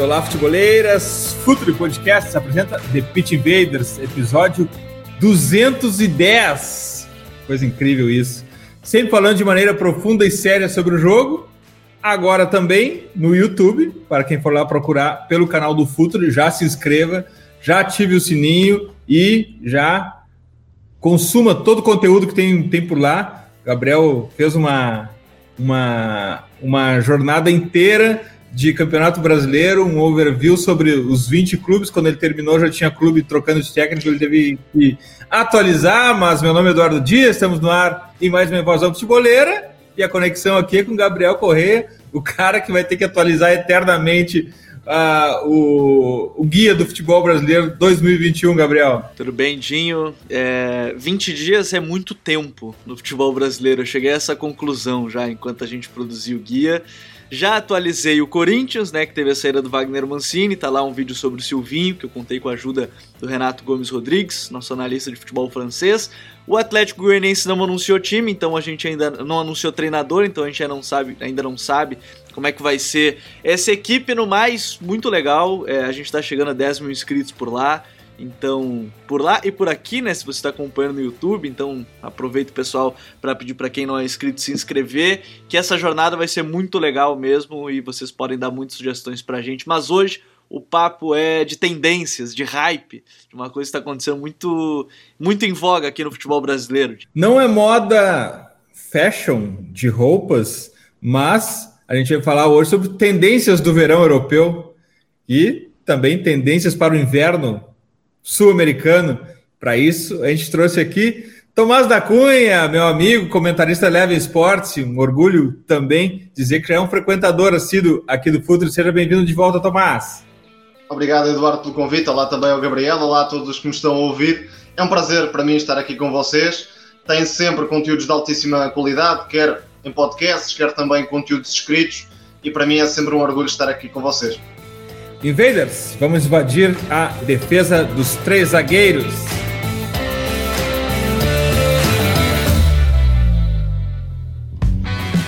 Olá, futeboleiras! Futuri Podcast apresenta The Pitch Invaders, episódio 210. Coisa incrível isso. Sempre falando de maneira profunda e séria sobre o jogo. Agora também no YouTube, para quem for lá procurar pelo canal do Futuri, já se inscreva, já ative o sininho e já consuma todo o conteúdo que tem, tem por lá. Gabriel fez uma, uma, uma jornada inteira de Campeonato Brasileiro, um overview sobre os 20 clubes. Quando ele terminou, já tinha clube trocando de técnico, ele teve que atualizar. Mas meu nome é Eduardo Dias, estamos no ar em mais uma invasão futeboleira. E a conexão aqui é com Gabriel Corrêa, o cara que vai ter que atualizar eternamente uh, o, o, guia do futebol brasileiro 2021, Gabriel. Tudo bem, Dinho? É, 20 dias é muito tempo no futebol brasileiro. Eu cheguei a essa conclusão já enquanto a gente produziu o guia. Já atualizei o Corinthians, né, que teve a saída do Wagner Mancini, tá lá um vídeo sobre o Silvinho, que eu contei com a ajuda do Renato Gomes Rodrigues, nosso analista de futebol francês. O Atlético Goianiense não anunciou time, então a gente ainda não anunciou treinador, então a gente ainda não sabe, ainda não sabe como é que vai ser essa equipe. No mais, muito legal, é, a gente está chegando a 10 mil inscritos por lá. Então, por lá e por aqui, né? Se você está acompanhando no YouTube, então aproveito pessoal para pedir para quem não é inscrito se inscrever, que essa jornada vai ser muito legal mesmo e vocês podem dar muitas sugestões para a gente. Mas hoje o papo é de tendências, de hype, de uma coisa que está acontecendo muito, muito em voga aqui no futebol brasileiro. Não é moda fashion de roupas, mas a gente vai falar hoje sobre tendências do verão europeu e também tendências para o inverno sul-americano. Para isso, a gente trouxe aqui Tomás da Cunha, meu amigo, comentarista Leve Esportes, um orgulho também dizer que já é um frequentador assíduo aqui do Futuro. Seja bem-vindo de volta, Tomás. Obrigado, Eduardo, pelo convite. Olá também ao Gabriel, olá a todos que me estão a ouvir. É um prazer para mim estar aqui com vocês. Tem sempre conteúdos de altíssima qualidade, quer em podcasts, quer também conteúdos escritos, e para mim é sempre um orgulho estar aqui com vocês. Invaders, vamos invadir a defesa dos três zagueiros.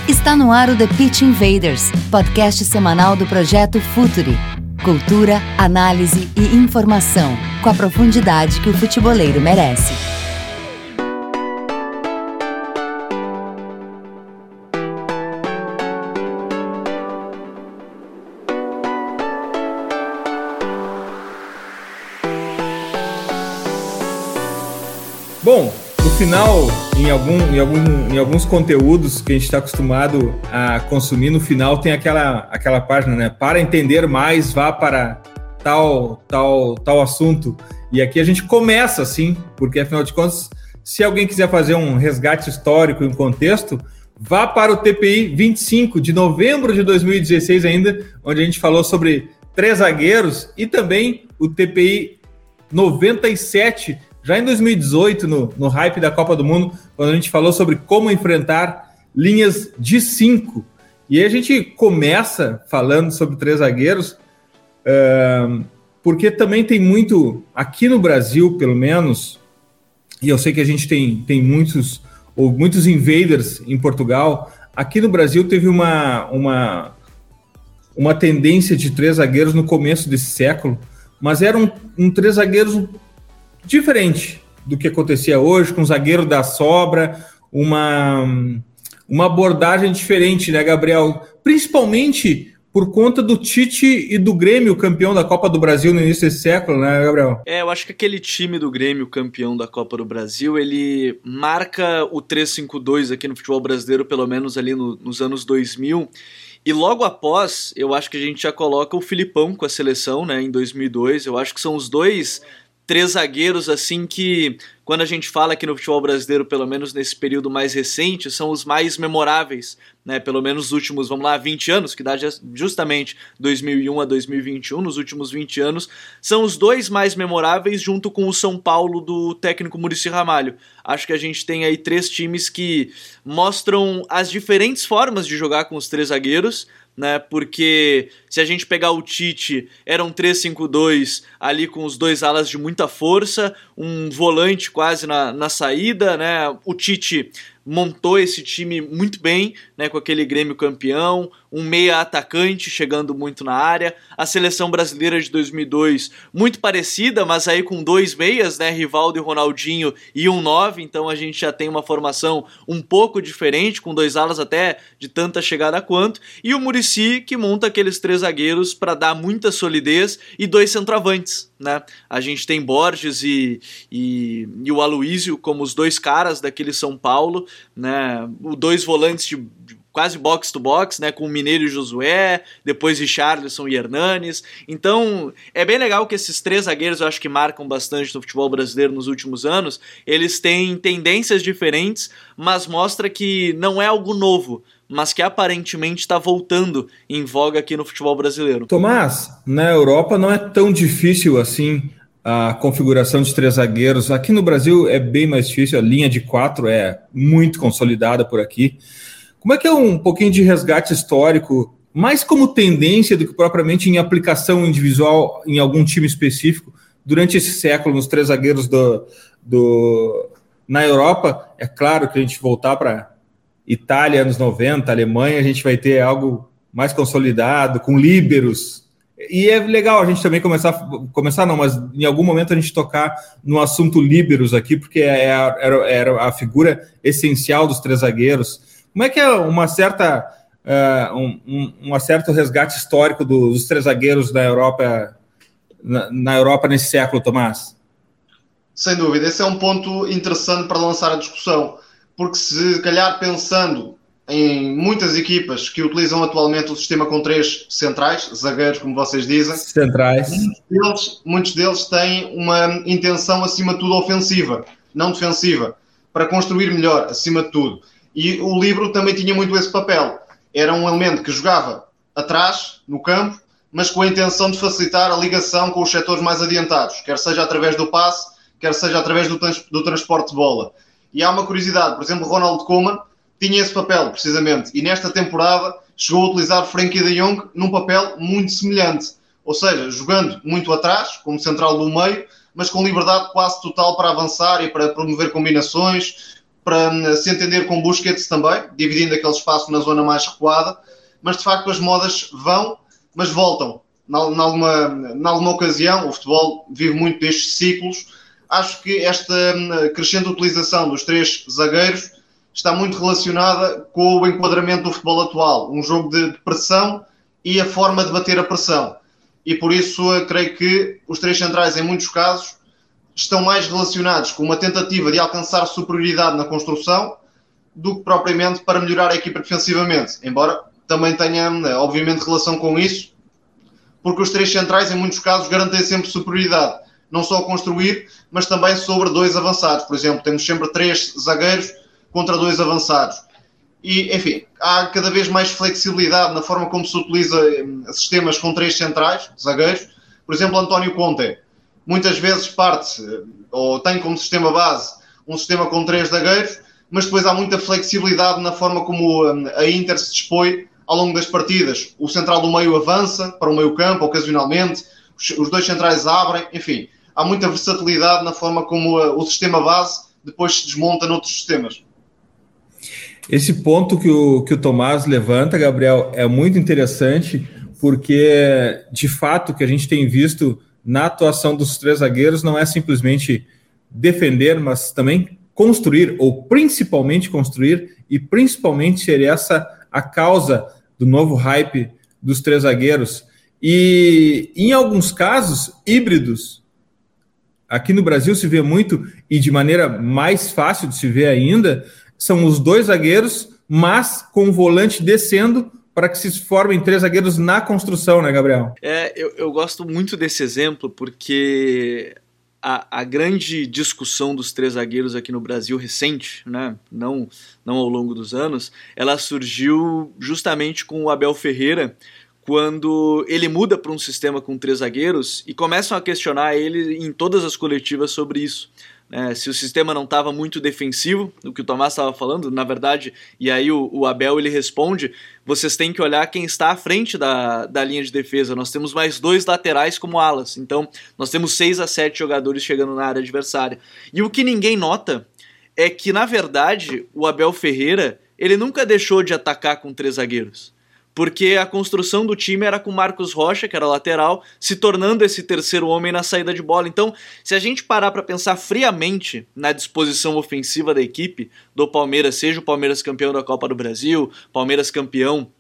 Está no ar o The Pitch Invaders, podcast semanal do projeto Futuri. Cultura, análise e informação, com a profundidade que o futeboleiro merece. Bom, no final, em, algum, em, algum, em alguns conteúdos que a gente está acostumado a consumir, no final tem aquela, aquela página, né? Para entender mais, vá para tal, tal, tal assunto. E aqui a gente começa assim, porque afinal de contas, se alguém quiser fazer um resgate histórico e um contexto, vá para o TPI 25 de novembro de 2016 ainda, onde a gente falou sobre três zagueiros e também o TPI 97 já em 2018, no, no hype da Copa do Mundo, quando a gente falou sobre como enfrentar linhas de cinco. E aí a gente começa falando sobre três zagueiros, uh, porque também tem muito, aqui no Brasil, pelo menos, e eu sei que a gente tem, tem muitos, ou muitos invaders em Portugal, aqui no Brasil teve uma, uma, uma tendência de três zagueiros no começo desse século, mas eram um, um três zagueiros diferente do que acontecia hoje, com o zagueiro da sobra, uma, uma abordagem diferente, né, Gabriel? Principalmente por conta do Tite e do Grêmio campeão da Copa do Brasil no início desse século, né, Gabriel? É, eu acho que aquele time do Grêmio campeão da Copa do Brasil, ele marca o 3-5-2 aqui no futebol brasileiro, pelo menos ali no, nos anos 2000. E logo após, eu acho que a gente já coloca o Filipão com a seleção, né, em 2002. Eu acho que são os dois três zagueiros assim que quando a gente fala aqui no futebol brasileiro, pelo menos nesse período mais recente, são os mais memoráveis, né? Pelo menos os últimos, vamos lá, 20 anos, que dá justamente 2001 a 2021, nos últimos 20 anos, são os dois mais memoráveis junto com o São Paulo do técnico Murici Ramalho. Acho que a gente tem aí três times que mostram as diferentes formas de jogar com os três zagueiros, né? Porque se a gente pegar o Tite, era um 3-5-2 ali com os dois alas de muita força, um volante quase na, na saída, né? O Tite montou esse time muito bem, né, com aquele Grêmio campeão, um meia atacante chegando muito na área, a seleção brasileira de 2002 muito parecida, mas aí com dois meias, né, Rivaldo e Ronaldinho e um nove, então a gente já tem uma formação um pouco diferente, com dois alas até de tanta chegada quanto, e o Murici que monta aqueles três zagueiros para dar muita solidez e dois centroavantes, né? A gente tem Borges e, e, e o Aloísio como os dois caras daquele São Paulo, né? O dois volantes de, de quase box to box, né, com o Mineiro e Josué, depois Richarlison e Hernanes. Então, é bem legal que esses três zagueiros, eu acho que marcam bastante no futebol brasileiro nos últimos anos, eles têm tendências diferentes, mas mostra que não é algo novo, mas que aparentemente está voltando em voga aqui no futebol brasileiro. Tomás, na Europa não é tão difícil assim a configuração de três zagueiros. Aqui no Brasil é bem mais difícil, a linha de quatro é muito consolidada por aqui. Como é que é um pouquinho de resgate histórico, mais como tendência do que propriamente em aplicação individual em algum time específico, durante esse século, nos três zagueiros do, do na Europa? É claro que a gente voltar para Itália, anos 90, Alemanha, a gente vai ter algo mais consolidado, com líberos, e é legal a gente também começar, começar não, mas em algum momento a gente tocar no assunto líberos aqui, porque é a, era, era a figura essencial dos três zagueiros. Como é que é uma certa, uh, um, um, um certo resgate histórico dos três zagueiros da Europa, na, na Europa nesse século, Tomás? Sem dúvida, esse é um ponto interessante para lançar a discussão, porque se calhar pensando em muitas equipas que utilizam atualmente o sistema com três centrais, zagueiros, como vocês dizem. Centrais. Muitos deles, muitos deles têm uma intenção, acima de tudo, ofensiva, não defensiva, para construir melhor, acima de tudo. E o livro também tinha muito esse papel. Era um elemento que jogava atrás, no campo, mas com a intenção de facilitar a ligação com os setores mais adiantados, quer seja através do passe, quer seja através do, trans do transporte de bola. E há uma curiosidade, por exemplo, Ronald Koeman tinha esse papel, precisamente. E nesta temporada chegou a utilizar Frankie de Jong num papel muito semelhante. Ou seja, jogando muito atrás, como central do meio, mas com liberdade quase total para avançar e para promover combinações, para se entender com Busquets também, dividindo aquele espaço na zona mais recuada. Mas de facto as modas vão, mas voltam. Em alguma ocasião, o futebol vive muito destes ciclos. Acho que esta crescente utilização dos três zagueiros está muito relacionada com o enquadramento do futebol atual, um jogo de pressão e a forma de bater a pressão. E por isso creio que os três centrais, em muitos casos, estão mais relacionados com uma tentativa de alcançar superioridade na construção do que propriamente para melhorar a equipa defensivamente. Embora também tenha, obviamente, relação com isso, porque os três centrais, em muitos casos, garantem sempre superioridade, não só a construir, mas também sobre dois avançados. Por exemplo, temos sempre três zagueiros contra dois avançados. E, enfim, há cada vez mais flexibilidade na forma como se utiliza hum, sistemas com três centrais, zagueiros. Por exemplo, António Conte, muitas vezes parte, hum, ou tem como sistema base, um sistema com três zagueiros, mas depois há muita flexibilidade na forma como hum, a Inter se dispõe ao longo das partidas. O central do meio avança para o meio campo, ocasionalmente, os dois centrais abrem, enfim, há muita versatilidade na forma como o sistema base depois se desmonta noutros sistemas. Esse ponto que o, que o Tomás levanta, Gabriel, é muito interessante, porque de fato que a gente tem visto na atuação dos três zagueiros não é simplesmente defender, mas também construir, ou principalmente construir, e principalmente ser essa a causa do novo hype dos três zagueiros. E em alguns casos, híbridos. Aqui no Brasil se vê muito, e de maneira mais fácil de se ver ainda, são os dois zagueiros, mas com o volante descendo para que se formem três zagueiros na construção, né, Gabriel? É, eu, eu gosto muito desse exemplo porque a, a, grande discussão dos três zagueiros aqui no Brasil recente, né, não, não ao longo dos anos, ela surgiu justamente com o Abel Ferreira, quando ele muda para um sistema com três zagueiros e começam a questionar ele em todas as coletivas sobre isso. É, se o sistema não estava muito defensivo, o que o Tomás estava falando, na verdade, e aí o, o, Abel ele responde: vocês têm que olhar quem está à frente da, da linha de defesa. Nós temos mais dois laterais como alas, então nós temos seis a sete jogadores chegando na área adversária. E o que ninguém nota é que, na verdade, o Abel Ferreira ele nunca deixou de atacar com três zagueiros porque a construção do time era com Marcos Rocha, que era lateral, se tornando esse terceiro homem na saída de bola. Então, se a gente parar para pensar friamente na disposição ofensiva da equipe do Palmeiras, seja o Palmeiras campeão da Copa do Brasil, Palmeiras campeão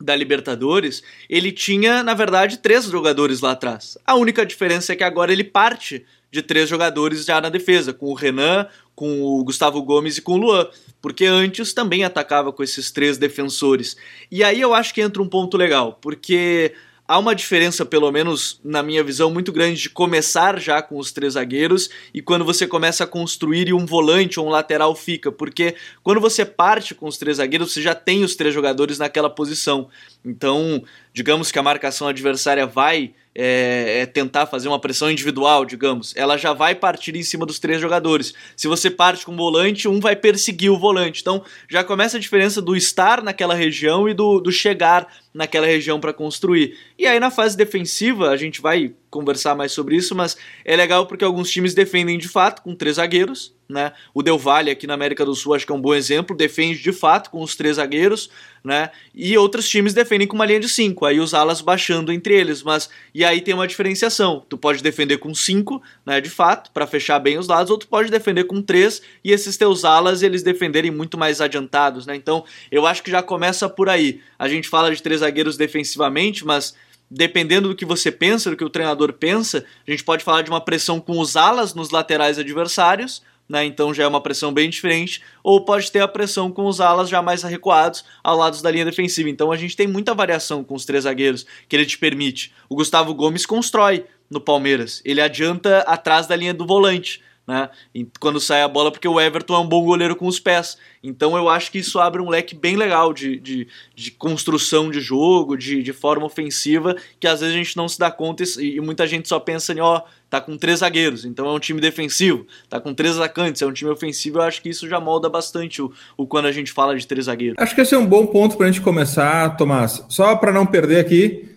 da Libertadores, ele tinha, na verdade, três jogadores lá atrás. A única diferença é que agora ele parte de três jogadores já na defesa, com o Renan, com o Gustavo Gomes e com o Luan, porque antes também atacava com esses três defensores. E aí eu acho que entra um ponto legal, porque há uma diferença, pelo menos na minha visão, muito grande de começar já com os três zagueiros e quando você começa a construir e um volante ou um lateral fica, porque quando você parte com os três zagueiros, você já tem os três jogadores naquela posição. Então, digamos que a marcação adversária vai é, é, tentar fazer uma pressão individual, digamos, ela já vai partir em cima dos três jogadores. Se você parte com o volante, um vai perseguir o volante. Então já começa a diferença do estar naquela região e do, do chegar naquela região para construir. E aí na fase defensiva, a gente vai conversar mais sobre isso, mas é legal porque alguns times defendem de fato com três zagueiros, né? O Del Valle aqui na América do Sul acho que é um bom exemplo, defende de fato com os três zagueiros, né? E outros times defendem com uma linha de cinco, aí os alas baixando entre eles, mas e aí tem uma diferenciação. Tu pode defender com cinco, né, de fato, para fechar bem os lados, ou tu pode defender com três e esses teus alas eles defenderem muito mais adiantados, né? Então, eu acho que já começa por aí. A gente fala de três zagueiros defensivamente, mas dependendo do que você pensa, do que o treinador pensa, a gente pode falar de uma pressão com os alas nos laterais adversários, né? Então já é uma pressão bem diferente, ou pode ter a pressão com os alas já mais recuados ao lado da linha defensiva. Então a gente tem muita variação com os três zagueiros que ele te permite. O Gustavo Gomes constrói no Palmeiras, ele adianta atrás da linha do volante né? Quando sai a bola, porque o Everton é um bom goleiro com os pés. Então eu acho que isso abre um leque bem legal de, de, de construção de jogo, de, de forma ofensiva, que às vezes a gente não se dá conta e, e muita gente só pensa em, ó, tá com três zagueiros, então é um time defensivo, tá com três atacantes, é um time ofensivo, eu acho que isso já molda bastante o, o quando a gente fala de três zagueiros. Acho que esse é um bom ponto para a gente começar, Tomás. Só para não perder aqui,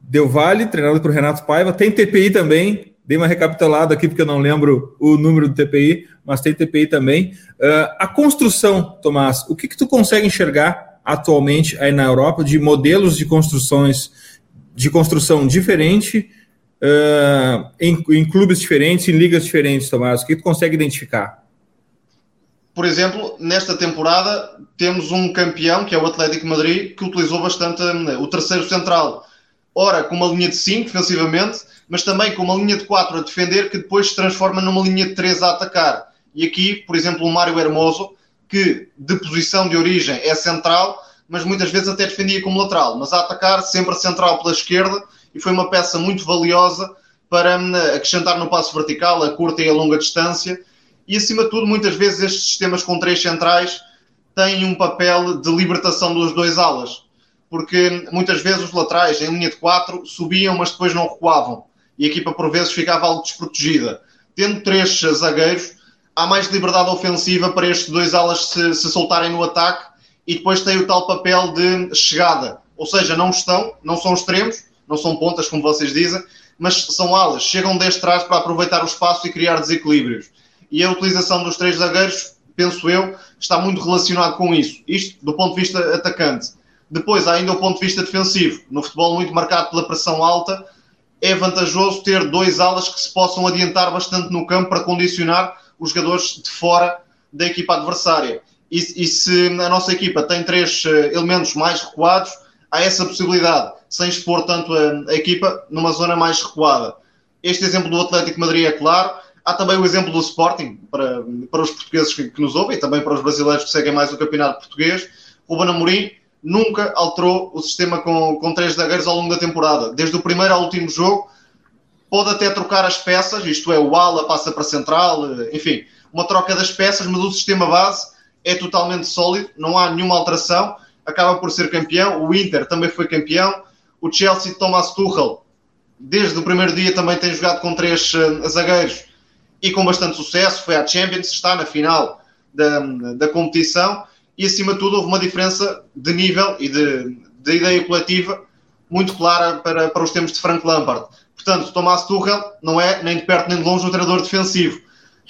Deu Vale, treinado por Renato Paiva, tem TPI também, Dei uma recapitulada aqui porque eu não lembro o número do TPI, mas tem TPI também. Uh, a construção, Tomás, o que, que tu consegue enxergar atualmente aí na Europa de modelos de construções de construção diferente uh, em, em, clubes diferentes, em ligas diferentes, Tomás? O que, que tu consegue identificar? Por exemplo, nesta temporada temos um campeão, que é o Atlético Madrid, que utilizou bastante hum, o terceiro central. Ora, com uma linha de 5 defensivamente, mas também com uma linha de 4 a defender que depois se transforma numa linha de 3 a atacar. E aqui, por exemplo, o Mário Hermoso, que de posição de origem é central, mas muitas vezes até defendia como lateral, mas a atacar sempre central pela esquerda e foi uma peça muito valiosa para hum, acrescentar no passo vertical, a curta e a longa distância. E acima de tudo, muitas vezes estes sistemas com três centrais têm um papel de libertação dos dois alas, porque muitas vezes os laterais em linha de 4 subiam, mas depois não recuavam e a equipa por vezes ficava algo desprotegida. Tendo três zagueiros, há mais liberdade ofensiva para estes dois alas se, se soltarem no ataque e depois tem o tal papel de chegada. Ou seja, não estão, não são extremos, não são pontas, como vocês dizem, mas são alas, chegam desde trás para aproveitar o espaço e criar desequilíbrios. E a utilização dos três zagueiros, penso eu, está muito relacionado com isso. Isto do ponto de vista atacante. Depois, ainda o ponto de vista defensivo. No futebol, muito marcado pela pressão alta, é vantajoso ter dois alas que se possam adiantar bastante no campo para condicionar os jogadores de fora da equipa adversária. E, e se a nossa equipa tem três uh, elementos mais recuados, há essa possibilidade, sem expor tanto a, a, equipa numa zona mais recuada. Este exemplo do Atlético Madrid é claro. Há também o exemplo do Sporting, para, para os portugueses que, que nos ouvem e também para os brasileiros que seguem mais o campeonato português. O Banamorim nunca alterou o sistema com, com três zagueiros ao longo da temporada. Desde o primeiro ao último jogo, pode até trocar as peças, isto é, o ala passa para central, enfim, uma troca das peças, mas o sistema base é totalmente sólido, não há nenhuma alteração, acaba por ser campeão. O Inter também foi campeão. O Chelsea, Thomas Tuchel, desde o primeiro dia também tem jogado com três uh, zagueiros e com bastante sucesso. Foi à Champions, está na final da, da competição e, acima de tudo, houve uma diferença de nível e de, de ideia coletiva muito clara para, para os tempos de Frank Lampard. Portanto, Thomas Tuchel não é nem de perto nem de longe um treinador defensivo.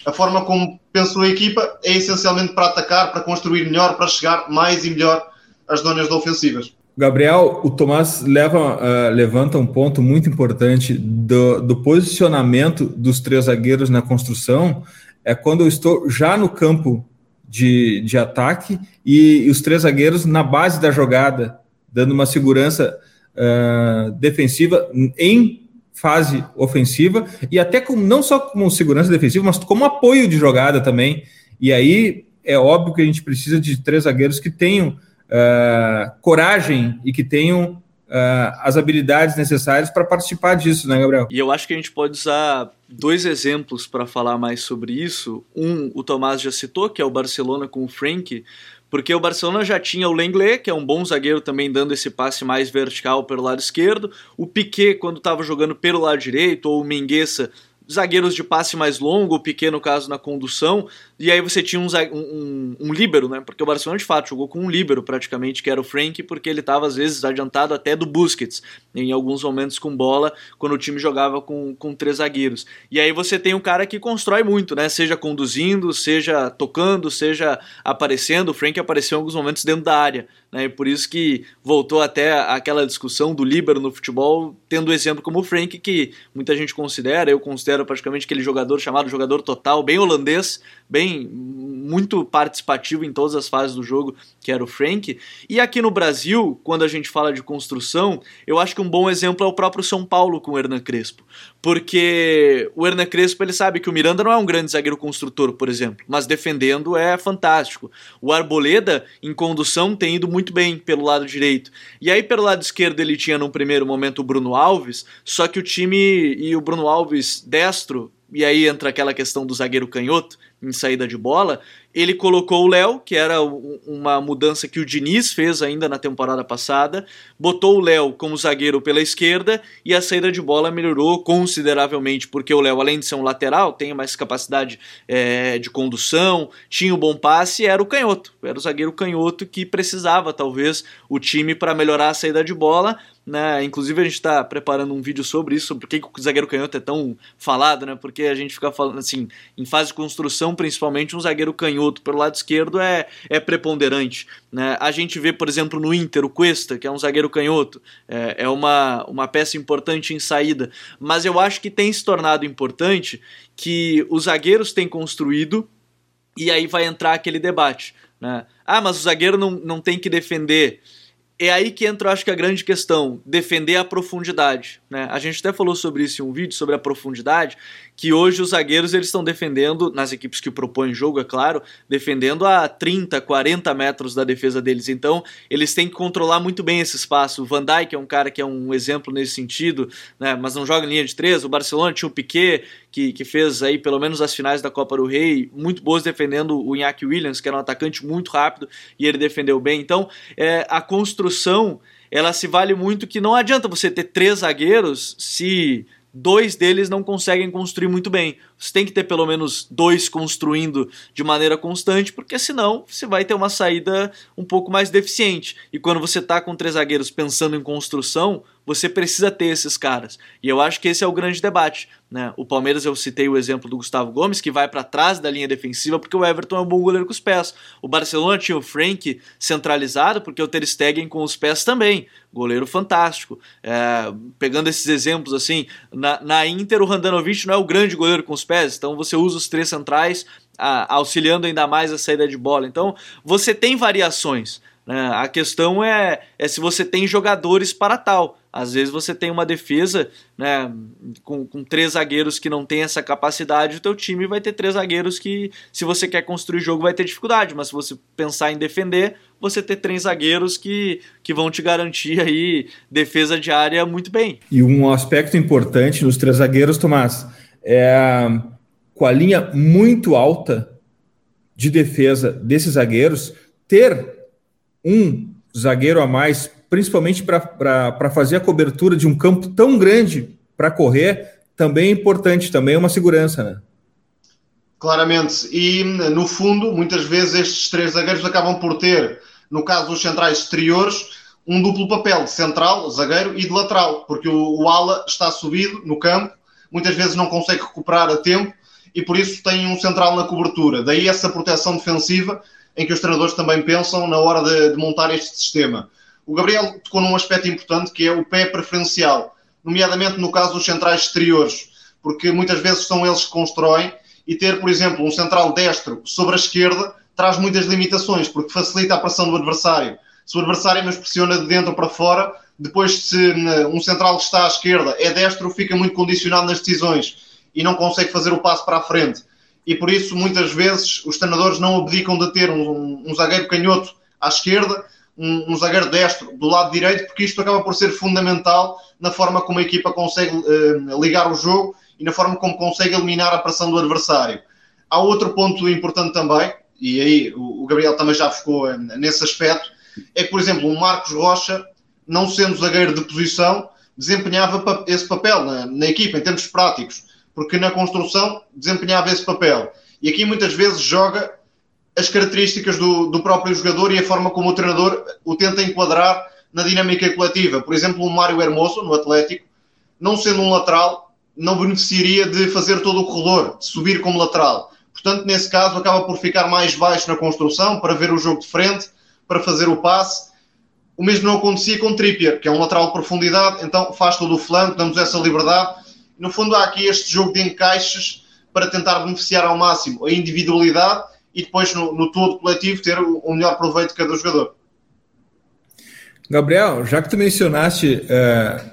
A forma como pensou a equipa é essencialmente para atacar, para construir melhor, para chegar mais e melhor às zonas ofensivas. Gabriel, o Tomás leva, uh, levanta um ponto muito importante do, do, posicionamento dos três zagueiros na construção. É quando eu estou já no campo de, de ataque e, e os três zagueiros na base da jogada, dando uma segurança uh, defensiva em fase ofensiva e até como não só como segurança defensiva, mas como apoio de jogada também. E aí é óbvio que a gente precisa de três zagueiros que tenham uh, coragem e que tenham uh, as habilidades necessárias para participar disso, né, Gabriel? E eu acho que a gente pode usar dois exemplos para falar mais sobre isso. Um, o Tomás já citou, que é o Barcelona com o Frank, porque o Barcelona já tinha o Lenglet, que é um bom zagueiro também dando esse passe mais vertical pelo lado esquerdo, o Piquet quando estava jogando pelo lado direito, ou o Menguessa zagueiros de passe mais longo, o Piquet no caso na condução, e aí você tinha um, um, um líbero, né? Porque o Barcelona de fato jogou com um líbero praticamente, que era o Frank, porque ele estava às vezes adiantado até do Busquets, em alguns momentos com bola, quando o time jogava com, com três zagueiros. E aí você tem um cara que constrói muito, né? Seja conduzindo, seja tocando, seja aparecendo. O Frank apareceu em alguns momentos dentro da área, né? E por isso que voltou até aquela discussão do líbero no futebol, tendo um exemplo como o Frank, que muita gente considera, eu considero praticamente aquele jogador chamado jogador total, bem holandês, bem muito participativo em todas as fases do jogo, que era o Frank. E aqui no Brasil, quando a gente fala de construção, eu acho que um bom exemplo é o próprio São Paulo com o Hernan Crespo. Porque o Hernan Crespo ele sabe que o Miranda não é um grande zagueiro construtor, por exemplo, mas defendendo é fantástico. O Arboleda, em condução, tem ido muito bem pelo lado direito. E aí, pelo lado esquerdo, ele tinha num primeiro momento o Bruno Alves, só que o time e o Bruno Alves destro e aí entra aquela questão do zagueiro canhoto em saída de bola, ele colocou o Léo, que era uma mudança que o Diniz fez ainda na temporada passada, botou o Léo como zagueiro pela esquerda e a saída de bola melhorou consideravelmente, porque o Léo, além de ser um lateral, tem mais capacidade é, de condução, tinha um bom passe, era o canhoto, era o zagueiro canhoto que precisava, talvez, o time para melhorar a saída de bola, né? Inclusive a gente está preparando um vídeo sobre isso, sobre por que o zagueiro canhoto é tão falado, né? Porque a gente fica falando assim, em fase de construção, principalmente um zagueiro canhoto pelo lado esquerdo é, é preponderante, né? A gente vê, por exemplo, no Inter o Cuesta, que é um zagueiro canhoto, é, é uma, uma peça importante em saída, mas eu acho que tem se tornado importante que os zagueiros têm construído e aí vai entrar aquele debate, né? Ah, mas o zagueiro não, não tem que defender é aí que entra, acho que a grande questão, defender a profundidade. Né? A gente até falou sobre isso em um vídeo, sobre a profundidade, que hoje os zagueiros eles estão defendendo, nas equipes que propõem jogo, é claro, defendendo a 30, 40 metros da defesa deles. Então, eles têm que controlar muito bem esse espaço. O Van Dijk é um cara que é um exemplo nesse sentido, né? mas não joga em linha de três. O Barcelona tinha o Piquet, que, que fez aí pelo menos as finais da Copa do Rei, muito boas defendendo o Iñaki Williams, que era um atacante muito rápido, e ele defendeu bem. Então, é, a construção ela se vale muito que não adianta você ter três zagueiros se dois deles não conseguem construir muito bem. Você tem que ter pelo menos dois construindo de maneira constante, porque senão você vai ter uma saída um pouco mais deficiente. E quando você está com três zagueiros pensando em construção, você precisa ter esses caras. E eu acho que esse é o grande debate. Né? O Palmeiras, eu citei o exemplo do Gustavo Gomes, que vai para trás da linha defensiva porque o Everton é um bom goleiro com os pés. O Barcelona tinha o Frank centralizado porque o Ter Stegen com os pés também. Goleiro fantástico. É, pegando esses exemplos assim, na, na Inter o Randanovic não é o grande goleiro com os pés, então você usa os três centrais a, auxiliando ainda mais a saída de bola. Então você tem variações. Né? A questão é, é se você tem jogadores para tal. Às vezes você tem uma defesa né, com, com três zagueiros que não tem essa capacidade, o teu time vai ter três zagueiros que, se você quer construir jogo, vai ter dificuldade, mas se você pensar em defender, você ter três zagueiros que, que vão te garantir aí defesa de área muito bem. E um aspecto importante nos três zagueiros, Tomás, é com a linha muito alta de defesa desses zagueiros, ter um zagueiro a mais, principalmente para fazer a cobertura de um campo tão grande para correr, também é importante, também é uma segurança, né? Claramente. E, no fundo, muitas vezes estes três zagueiros acabam por ter, no caso dos centrais exteriores, um duplo papel de central, zagueiro e de lateral, porque o, o ala está subido no campo, muitas vezes não consegue recuperar a tempo e por isso tem um central na cobertura. Daí essa proteção defensiva em que os treinadores também pensam na hora de, de montar este sistema. O Gabriel tocou num aspecto importante que é o pé preferencial, nomeadamente no caso dos centrais exteriores, porque muitas vezes são eles que constroem e ter, por exemplo, um central destro sobre a esquerda traz muitas limitações, porque facilita a pressão do adversário. Se o adversário nos pressiona de dentro para fora, depois se um central que está à esquerda é destro, fica muito condicionado nas decisões e não consegue fazer o passo para a frente. E por isso, muitas vezes, os treinadores não abdicam de ter um, um zagueiro canhoto à esquerda, um, um, zagueiro destro do lado direito, porque isto acaba por ser fundamental na forma como a equipa consegue uh, ligar o jogo e na forma como consegue eliminar a pressão do adversário. Há outro ponto importante também, e aí o, Gabriel também já ficou uh, nesse aspecto, é que, por exemplo, o Marcos Rocha, não sendo zagueiro de posição, desempenhava esse papel na, na equipa, em termos práticos porque na construção desempenhava esse papel. E aqui muitas vezes joga as características do, do próprio jogador e a forma como o treinador o tenta enquadrar na dinâmica coletiva. Por exemplo, o Mário Hermoso, no Atlético, não sendo um lateral, não beneficiaria de fazer todo o corredor, de subir como lateral. Portanto, nesse caso, acaba por ficar mais baixo na construção, para ver o jogo de frente, para fazer o passe. O mesmo não acontecia com Trippier, que é um lateral de profundidade, então faz todo o flanco, damos essa liberdade no fundo, há aqui este jogo de encaixes para tentar beneficiar ao máximo a individualidade e depois, no, no todo coletivo, ter o, o, melhor proveito de cada jogador. Gabriel, já que tu mencionaste, uh,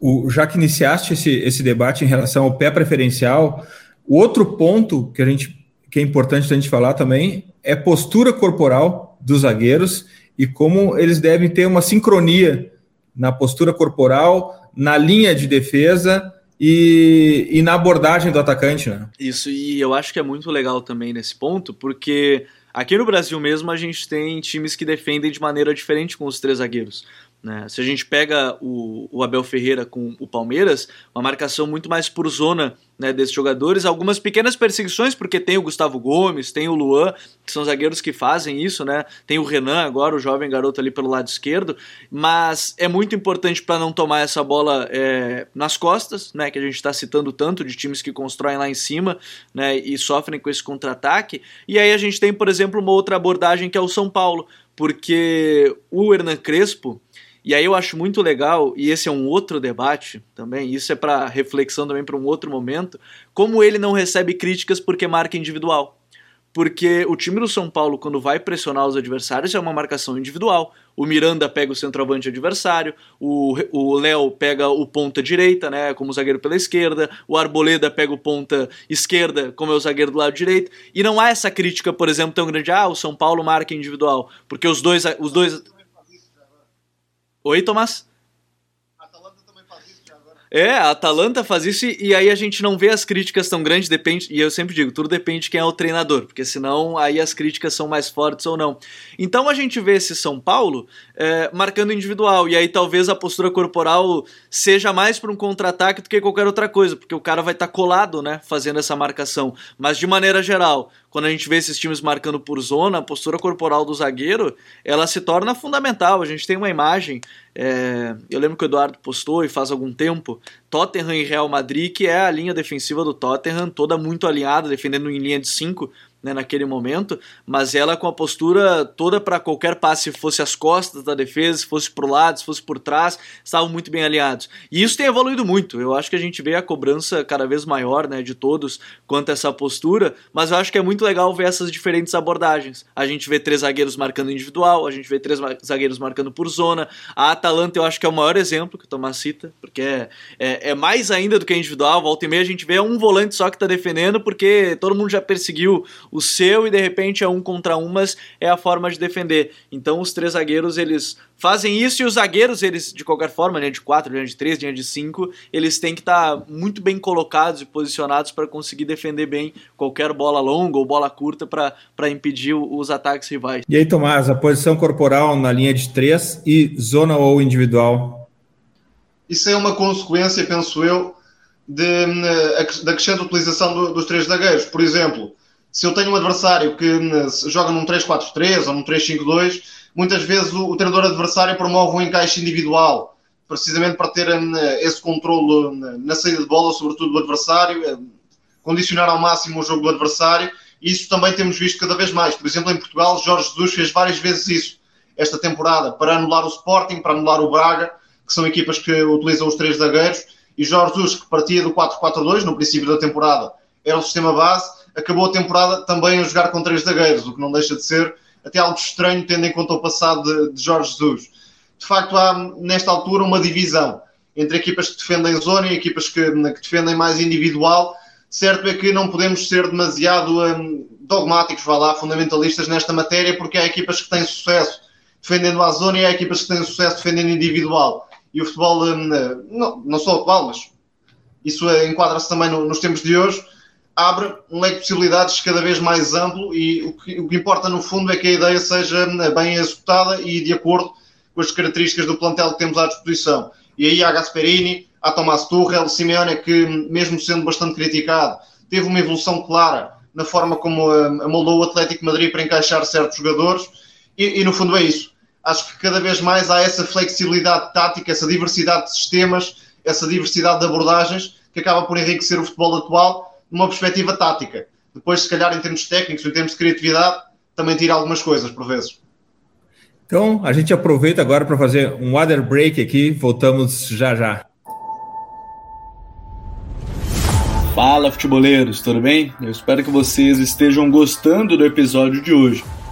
o, já que iniciaste esse, esse debate em relação ao pé preferencial, o outro ponto que a gente que é importante a gente falar também é postura corporal dos zagueiros e como eles devem ter uma sincronia na postura corporal, na linha de defesa e, e na abordagem do atacante, né? Isso, e eu acho que é muito legal também nesse ponto, porque aqui no Brasil mesmo a gente tem times que defendem de maneira diferente com os três zagueiros. Né? Se a gente pega o, o, Abel Ferreira com o Palmeiras, uma marcação muito mais por zona né, desses jogadores, algumas pequenas perseguições, porque tem o Gustavo Gomes, tem o Luan, que são zagueiros que fazem isso, né? Tem o Renan agora, o jovem garoto ali pelo lado esquerdo, mas é muito importante para não tomar essa bola é, nas costas, né? Que a gente está citando tanto de times que constroem lá em cima, né? E sofrem com esse contra-ataque. E aí a gente tem, por exemplo, uma outra abordagem que é o São Paulo, porque o Hernan Crespo e aí eu acho muito legal, e esse é um outro debate também, isso é para reflexão também para um outro momento, como ele não recebe críticas porque marca individual. Porque o time do São Paulo, quando vai pressionar os adversários, é uma marcação individual. O Miranda pega o centroavante adversário, o Léo pega o ponta direita, né, como zagueiro pela esquerda, o Arboleda pega o ponta esquerda, como é o zagueiro do lado direito. E não há essa crítica, por exemplo, tão grande, ah, o São Paulo marca individual, porque os dois, os dois Oi, Tomás? É, a Atalanta faz isso e, e, aí a gente não vê as críticas tão grandes, depende, e eu sempre digo, tudo depende de quem é o treinador, porque senão aí as críticas são mais fortes ou não. Então a gente vê esse São Paulo é, marcando individual, e aí talvez a postura corporal seja mais para um contra-ataque do que qualquer outra coisa, porque o cara vai estar tá colado, né, fazendo essa marcação. Mas de maneira geral, quando a gente vê esses times marcando por zona, a postura corporal do zagueiro, ela se torna fundamental. A gente tem uma imagem, é, eu lembro que o Eduardo postou e faz algum tempo, Tottenham e Real Madrid, que é a linha defensiva do Tottenham, toda muito alinhada, defendendo em linha de 5, né, naquele momento, mas ela com a postura toda para qualquer passe, fosse as costas da defesa, se fosse pro lado, se fosse por trás, estavam muito bem alinhados. E isso tem evoluído muito. Eu acho que a gente vê a cobrança cada vez maior, né, de todos quanto a essa postura, mas eu acho que é muito legal ver essas diferentes abordagens. A gente vê três zagueiros marcando individual, a gente vê três zagueiros marcando por zona. A Atalanta eu acho que é o maior exemplo que o Tomás cita, porque é, é, é mais ainda do que individual. Volta e meia a gente vê um volante só que tá defendendo, porque todo mundo já perseguiu o seu e de repente é um contra um, mas é a forma de defender. Então os três zagueiros eles fazem isso e os zagueiros, eles, de qualquer forma, linha de 4, linha de 3, linha de 5, eles têm que estar tá muito bem colocados e posicionados para conseguir defender bem qualquer bola longa ou bola curta para impedir os ataques rivais. E aí, Tomás, a posição corporal na linha de 3 e zona ou individual? Isso é uma consequência, penso eu, de, eh, da crescente utilização do, dos três zagueiros. Por exemplo, se eu tenho um adversário que eh, joga num 3-4-3 ou num 3-5-2 muitas vezes o, o treinador adversário promove um encaixe individual, precisamente para ter um, esse controle na saída de bola, sobretudo do adversário, condicionar ao máximo o jogo do adversário. Isso também temos visto cada vez mais. Por exemplo, em Portugal, Jorge Jesus fez várias vezes isso esta temporada para anular o Sporting, para anular o Braga, que são equipas que utilizam os três zagueiros. E Jorge Jesus, que partia do 4-4-2 no princípio da temporada, era o sistema base, acabou a temporada também a jogar com três zagueiros, o que não deixa de ser até algo estranho, tendo em conta o passado de, de Jorge Jesus. De facto, há nesta altura uma divisão entre equipas que defendem zona e equipas que, que defendem mais individual. Certo é que não podemos ser demasiado um, dogmáticos, vá lá, fundamentalistas nesta matéria, porque há equipas que têm sucesso defendendo a zona e há equipas que têm sucesso defendendo individual. E o futebol, um, não, não só atual, mas isso enquadra-se também no, nos tempos de hoje, abre um leque de possibilidades cada vez mais amplo e o que, o que importa no fundo é que a ideia seja né, bem executada e de acordo com as características do plantel que temos à disposição. E aí há Gasperini, há Tomás Tuchel, Simeone que mesmo sendo bastante criticado, teve uma evolução clara na forma como hum, amoldou o Atlético Madrid para encaixar certos jogadores e, e no fundo é isso. Acho que cada vez mais há essa flexibilidade tática, essa diversidade de sistemas, essa diversidade de abordagens que acaba por enriquecer o futebol atual numa perspectiva tática. Depois, se calhar, em termos técnicos, em termos de criatividade, também tira algumas coisas, por vezes. Então, a gente aproveita agora para fazer um water break aqui, voltamos já já. Fala, futeboleiros, tudo bem? Eu espero que vocês estejam gostando do episódio de hoje.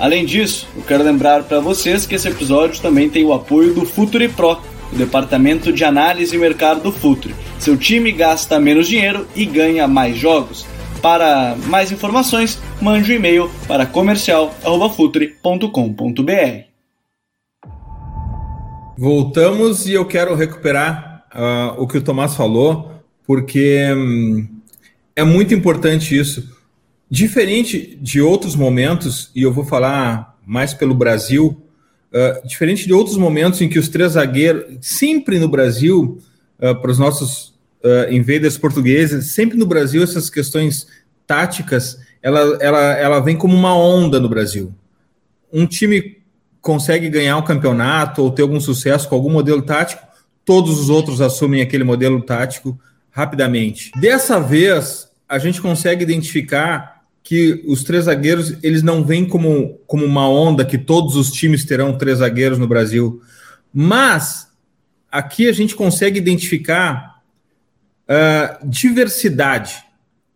Além disso, eu quero lembrar para vocês que esse episódio também tem o apoio do Futuri Pro, o departamento de análise e mercado do Futuri. Seu time gasta menos dinheiro e ganha mais jogos. Para mais informações, mande um e-mail para comercial@futuri.com.br. Voltamos e eu quero recuperar uh, o que o Tomás falou, porque hum, é muito importante isso Diferente de outros momentos, e eu vou falar mais pelo Brasil, uh, diferente de outros momentos em que os três zagueiros, sempre no Brasil, uh, para os nossos uh, invaders portugueses, sempre no Brasil essas questões táticas, ela, ela, ela vem como uma onda no Brasil. Um time consegue ganhar um campeonato ou ter algum sucesso com algum modelo tático, todos os outros assumem aquele modelo tático rapidamente. Dessa vez, a gente consegue identificar que os três zagueiros eles não vêm como, como uma onda que todos os times terão três zagueiros no Brasil, mas aqui a gente consegue identificar uh, diversidade.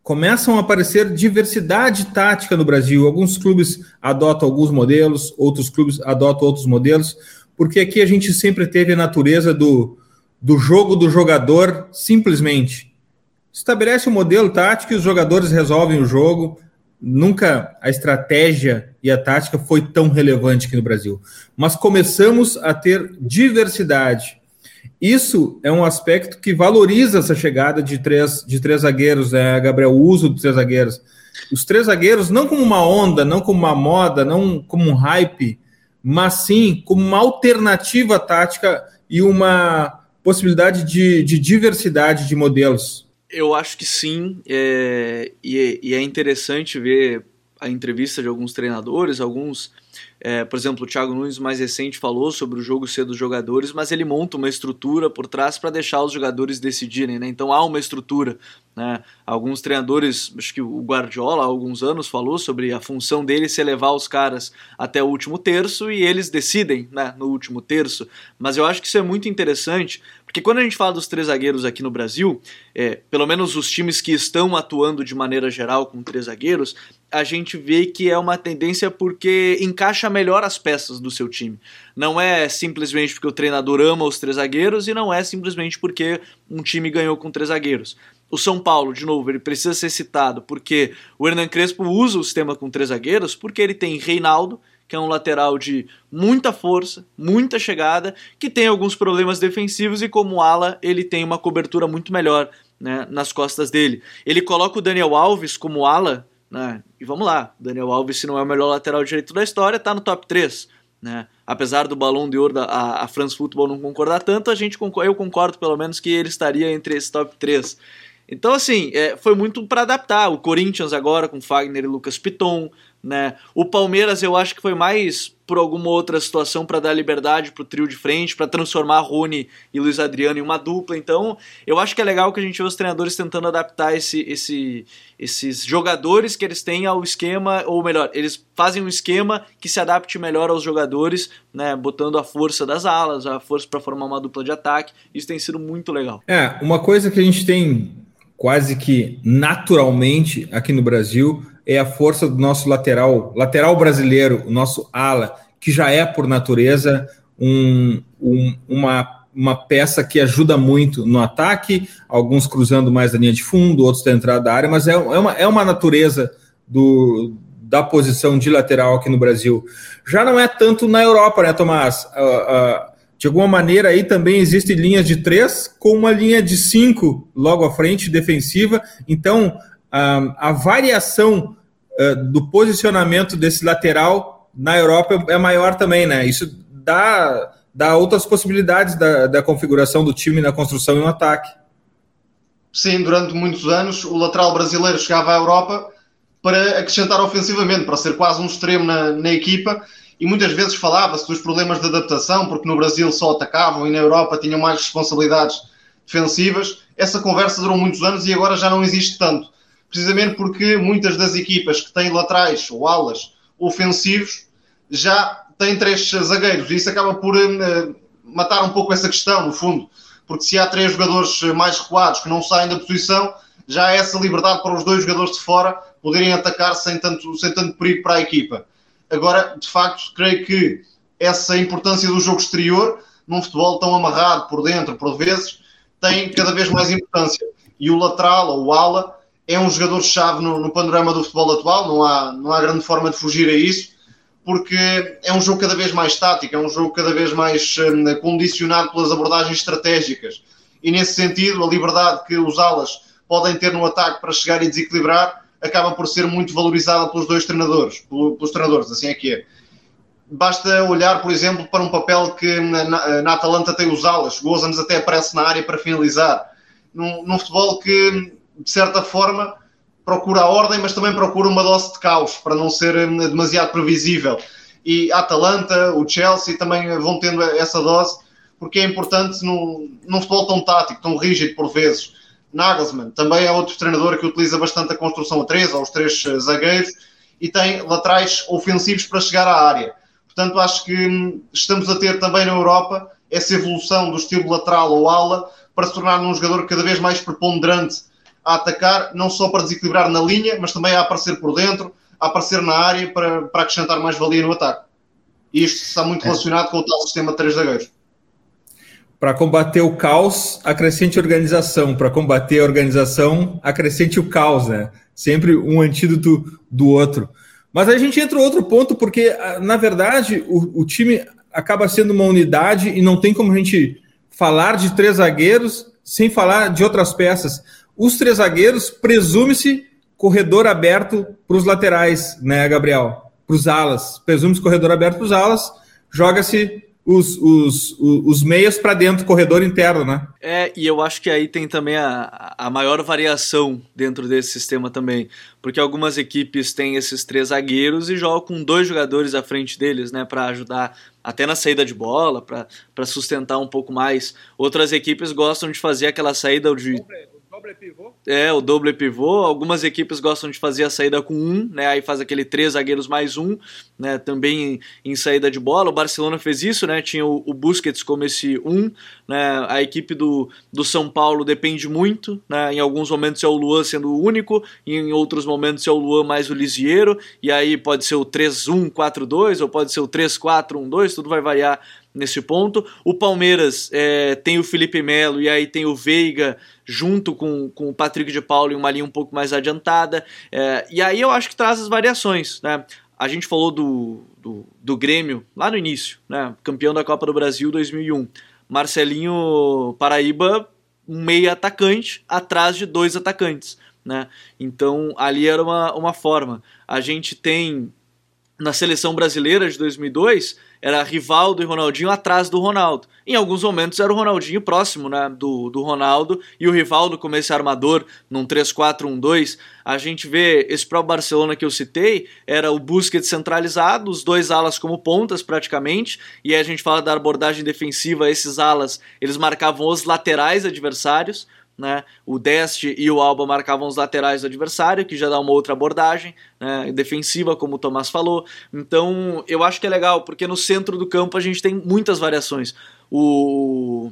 Começam a aparecer diversidade tática no Brasil. Alguns clubes adotam alguns modelos, outros clubes adotam outros modelos, porque aqui a gente sempre teve a natureza do, do jogo do jogador simplesmente. Estabelece um modelo tático e os jogadores resolvem o jogo nunca a estratégia e a tática foi tão relevante aqui no Brasil. Mas começamos a ter diversidade. Isso é um aspecto que valoriza essa chegada de três, de três zagueiros, né, Gabriel? O uso dos três zagueiros. Os três zagueiros, não como uma onda, não como uma moda, não como um hype, mas sim como uma alternativa tática e uma possibilidade de, de diversidade de modelos. Eu acho que sim, é, e, e é interessante ver a entrevista de alguns treinadores, alguns é, por exemplo, o Thiago Nunes mais recente falou sobre o jogo ser dos jogadores, mas ele monta uma estrutura por trás para deixar os jogadores decidirem, né? Então há uma estrutura. Né? Alguns treinadores, acho que o Guardiola há alguns anos falou sobre a função dele ser levar os caras até o último terço e eles decidem né, no último terço. Mas eu acho que isso é muito interessante, porque quando a gente fala dos três zagueiros aqui no Brasil, é, pelo menos os times que estão atuando de maneira geral com três zagueiros, a gente vê que é uma tendência porque encaixa melhor as peças do seu time. Não é simplesmente porque o treinador ama os três zagueiros e não é simplesmente porque um time ganhou com três zagueiros. O São Paulo, de novo, ele precisa ser citado porque o Hernan Crespo usa o sistema com três zagueiros, porque ele tem Reinaldo, que é um lateral de muita força, muita chegada, que tem alguns problemas defensivos e como ala ele tem uma cobertura muito melhor né, nas costas dele. Ele coloca o Daniel Alves como ala né? E vamos lá, Daniel Alves, se não é o melhor lateral direito da história, está no top 3. Né? Apesar do Balão de Ouro a, a France Football não concordar tanto, a gente eu concordo pelo menos que ele estaria entre esse top 3. Então, assim, é, foi muito para adaptar. O Corinthians agora com Fagner e Lucas Piton, né? O Palmeiras eu acho que foi mais por alguma outra situação para dar liberdade para o trio de frente, para transformar Rony e Luiz Adriano em uma dupla. Então, eu acho que é legal que a gente vê os treinadores tentando adaptar esse, esse, esses jogadores que eles têm ao esquema, ou melhor, eles fazem um esquema que se adapte melhor aos jogadores, né, botando a força das alas, a força para formar uma dupla de ataque. Isso tem sido muito legal. É, uma coisa que a gente tem quase que naturalmente aqui no Brasil é a força do nosso lateral, lateral brasileiro, o nosso ala, que já é por natureza um, um, uma, uma peça que ajuda muito no ataque, alguns cruzando mais a linha de fundo, outros da entrada da área, mas é, é, uma, é uma natureza do, da posição de lateral aqui no Brasil. Já não é tanto na Europa, né, Tomás? Uh, uh, de alguma maneira aí também existem linhas de três com uma linha de cinco logo à frente defensiva. Então a, a variação uh, do posicionamento desse lateral na Europa é maior também, né? Isso dá, dá outras possibilidades da, da configuração do time na construção e no ataque. Sim, durante muitos anos o lateral brasileiro chegava à Europa para acrescentar ofensivamente, para ser quase um extremo na, na equipa e muitas vezes falava-se dos problemas de adaptação, porque no Brasil só atacavam e na Europa tinham mais responsabilidades defensivas. Essa conversa durou muitos anos e agora já não existe tanto precisamente porque muitas das equipas que têm laterais ou alas ofensivos já têm três zagueiros e isso acaba por uh, matar um pouco essa questão, no fundo, porque se há três jogadores mais recuados que não saem da posição, já há essa liberdade para os dois jogadores de fora poderem atacar sem tanto, sem tanto perigo para a equipa. Agora, de facto, creio que essa importância do jogo exterior, num futebol tão amarrado por dentro, por vezes, tem cada vez mais importância. E o lateral ou o ala é um jogador-chave no, no, panorama do futebol atual, não há, não há grande forma de fugir a isso, porque é um jogo cada vez mais tático, é um jogo cada vez mais um, condicionado pelas abordagens estratégicas. E nesse sentido, a liberdade que os alas podem ter no ataque para chegar e desequilibrar acaba por ser muito valorizada pelos dois treinadores, pelos treinadores, assim é que é. Basta olhar, por exemplo, para um papel que na, na Atalanta tem os alas, Gozans até aparece na área para finalizar. Num, num futebol que de certa forma, procura a ordem, mas também procura uma dose de caos, para não ser hum, demasiado previsível. E a Atalanta, o Chelsea também vão tendo essa dose, porque é importante num, num futebol tão tático, tão rígido por vezes. Nagelsmann também é outro treinador que utiliza bastante a construção a três, aos três eh, zagueiros, e tem laterais ofensivos para chegar à área. Portanto, acho que hum, estamos a ter também na Europa essa evolução do estilo lateral ou ala para se tornar um jogador cada vez mais preponderante a atacar, não só para desequilibrar na linha, mas também a aparecer por dentro, a aparecer na área para, para acrescentar mais valia no ataque. E isto está muito é. relacionado com o tal sistema de três zagueiros. Para combater o caos, acrescente organização. Para combater a organização, acrescente o caos, né? Sempre um antídoto do outro. Mas a gente entra em outro ponto, porque, ah, na verdade, o, o time acaba sendo uma unidade e não tem como a gente falar de três zagueiros sem falar de outras peças. Os três zagueiros, presume-se corredor aberto para os laterais, né, Gabriel? Para os alas. Presume-se corredor aberto para os alas. Joga-se os, os, os, meias para dentro, corredor interno, né? É, e eu acho que aí tem também a, a maior variação dentro desse sistema também, porque algumas equipes têm esses três zagueiros e jogam com dois jogadores à frente deles, né, para ajudar até na saída de bola, para sustentar um pouco mais. Outras equipes gostam de fazer aquela saída de Doble pivô? É, o doble pivô. Algumas equipes gostam de fazer a saída com um, né? Aí faz aquele três zagueiros mais um, né? Também em, saída de bola. O Barcelona fez isso, né? Tinha o, o, Busquets como esse um, né? A equipe do, do São Paulo depende muito, né? Em alguns momentos é o Luan sendo o único, em outros momentos é o Luan mais o Lisiero, e aí pode ser o 3-1-4-2 ou pode ser o 3-4-1-2, tudo vai variar nesse ponto. O Palmeiras é, tem o Felipe Melo e aí tem o Veiga junto com, com o Patrick de Paulo em uma linha um pouco mais adiantada. É, e aí eu acho que traz as variações. Né? A gente falou do, do, do Grêmio lá no início, né? campeão da Copa do Brasil 2001. Marcelinho Paraíba, um meia atacante atrás de dois atacantes. Né? Então ali era uma, uma forma. A gente tem na seleção brasileira de 2002 era Rivaldo e Ronaldinho atrás do Ronaldo. Em alguns momentos era o Ronaldinho próximo né, do, do Ronaldo e o Rivaldo como esse armador num 3-4-1-2. A gente vê esse próprio Barcelona que eu citei, era o Busquets centralizado, os dois alas como pontas praticamente, e aí a gente fala da abordagem defensiva, esses alas, eles marcavam os laterais adversários, né? O Dest e o Alba marcavam os laterais do adversário, que já dá uma outra abordagem né? defensiva, como o Tomás falou. Então eu acho que é legal, porque no centro do campo a gente tem muitas variações. O,